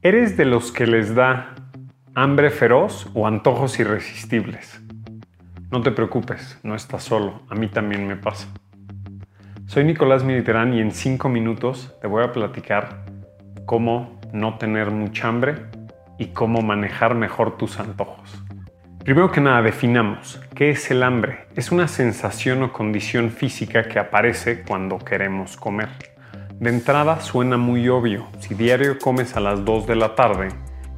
¿Eres de los que les da hambre feroz o antojos irresistibles? No te preocupes, no estás solo, a mí también me pasa. Soy Nicolás Militerán y en 5 minutos te voy a platicar cómo no tener mucha hambre y cómo manejar mejor tus antojos. Primero que nada, definamos qué es el hambre. Es una sensación o condición física que aparece cuando queremos comer. De entrada suena muy obvio. Si diario comes a las 2 de la tarde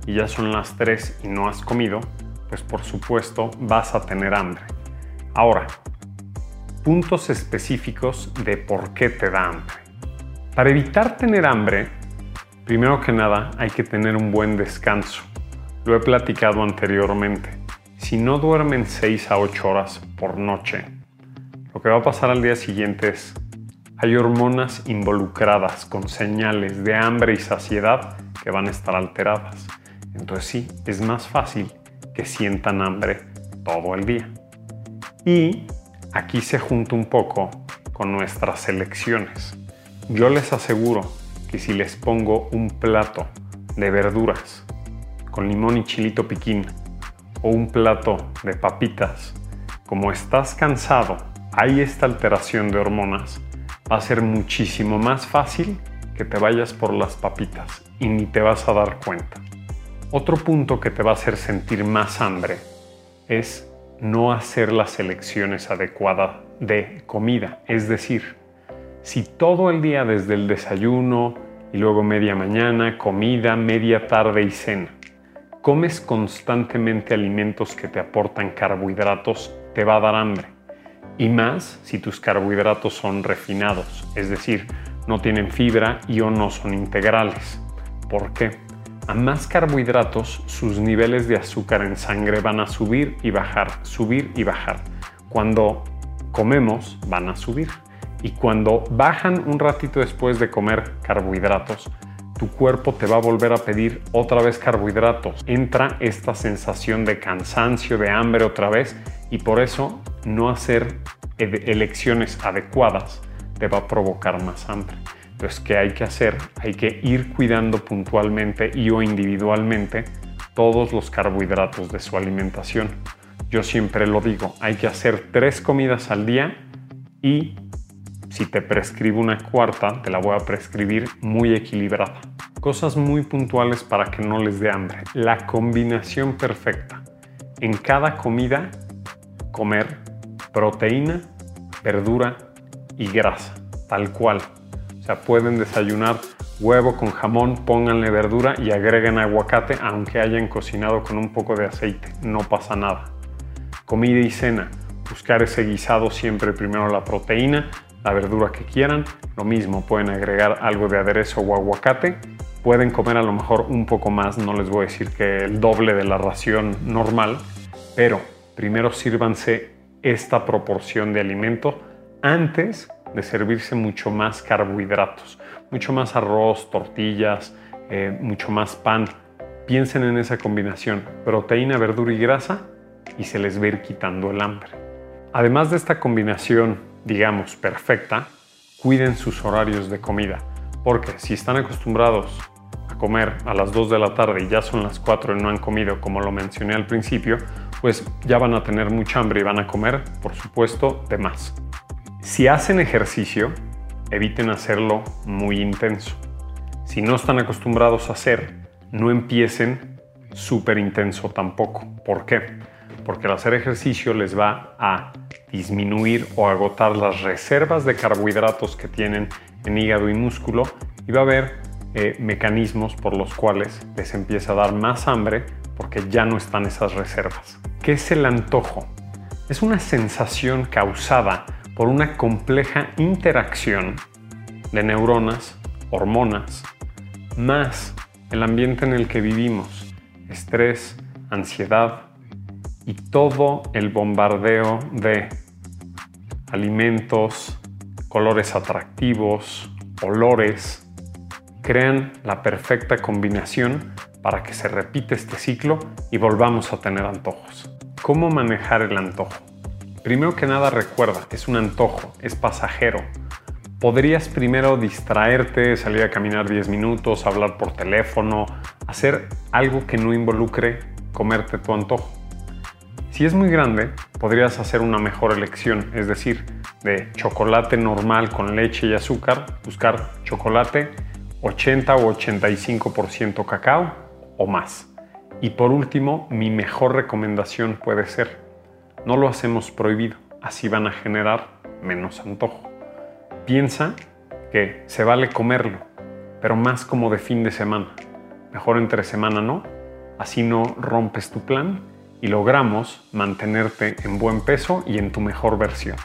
y ya son las 3 y no has comido, pues por supuesto vas a tener hambre. Ahora, puntos específicos de por qué te da hambre. Para evitar tener hambre, primero que nada hay que tener un buen descanso. Lo he platicado anteriormente. Si no duermen 6 a 8 horas por noche, lo que va a pasar al día siguiente es hay hormonas involucradas con señales de hambre y saciedad que van a estar alteradas. Entonces sí, es más fácil que sientan hambre todo el día. Y aquí se junta un poco con nuestras elecciones. Yo les aseguro que si les pongo un plato de verduras con limón y chilito piquín o un plato de papitas, como estás cansado, hay esta alteración de hormonas, va a ser muchísimo más fácil que te vayas por las papitas y ni te vas a dar cuenta. Otro punto que te va a hacer sentir más hambre es no hacer las elecciones adecuadas de comida. Es decir, si todo el día desde el desayuno y luego media mañana, comida, media tarde y cena, comes constantemente alimentos que te aportan carbohidratos, te va a dar hambre y más si tus carbohidratos son refinados, es decir, no tienen fibra y o no son integrales. ¿Por qué? A más carbohidratos, sus niveles de azúcar en sangre van a subir y bajar, subir y bajar. Cuando comemos, van a subir. Y cuando bajan un ratito después de comer carbohidratos, tu cuerpo te va a volver a pedir otra vez carbohidratos. Entra esta sensación de cansancio, de hambre otra vez y por eso no hacer elecciones adecuadas te va a provocar más hambre. Entonces, ¿qué hay que hacer? Hay que ir cuidando puntualmente y o individualmente todos los carbohidratos de su alimentación. Yo siempre lo digo, hay que hacer tres comidas al día y si te prescribo una cuarta, te la voy a prescribir muy equilibrada. Cosas muy puntuales para que no les dé hambre. La combinación perfecta. En cada comida, comer proteína, verdura y grasa, tal cual. O sea, pueden desayunar huevo con jamón, pónganle verdura y agreguen aguacate, aunque hayan cocinado con un poco de aceite, no pasa nada. Comida y cena, buscar ese guisado siempre primero la proteína, la verdura que quieran, lo mismo, pueden agregar algo de aderezo o aguacate, pueden comer a lo mejor un poco más, no les voy a decir que el doble de la ración normal, pero primero sírvanse esta proporción de alimento antes de servirse mucho más carbohidratos, mucho más arroz, tortillas, eh, mucho más pan. Piensen en esa combinación, proteína, verdura y grasa, y se les va a ir quitando el hambre. Además de esta combinación, digamos, perfecta, cuiden sus horarios de comida, porque si están acostumbrados a comer a las 2 de la tarde y ya son las 4 y no han comido, como lo mencioné al principio, pues ya van a tener mucha hambre y van a comer, por supuesto, de más. Si hacen ejercicio, eviten hacerlo muy intenso. Si no están acostumbrados a hacer, no empiecen súper intenso tampoco. ¿Por qué? Porque al hacer ejercicio les va a disminuir o agotar las reservas de carbohidratos que tienen en hígado y músculo y va a haber eh, mecanismos por los cuales les empieza a dar más hambre porque ya no están esas reservas. ¿Qué es el antojo? Es una sensación causada por una compleja interacción de neuronas, hormonas, más el ambiente en el que vivimos, estrés, ansiedad y todo el bombardeo de alimentos, colores atractivos, olores, crean la perfecta combinación para que se repite este ciclo y volvamos a tener antojos. ¿Cómo manejar el antojo? Primero que nada recuerda, es un antojo, es pasajero. podrías primero distraerte, salir a caminar 10 minutos, hablar por teléfono, hacer algo que no involucre comerte tu antojo. Si es muy grande, podrías hacer una mejor elección, es decir, de chocolate normal con leche y azúcar, buscar chocolate 80 o 85% cacao más. Y por último, mi mejor recomendación puede ser, no lo hacemos prohibido, así van a generar menos antojo. Piensa que se vale comerlo, pero más como de fin de semana. Mejor entre semana no, así no rompes tu plan y logramos mantenerte en buen peso y en tu mejor versión.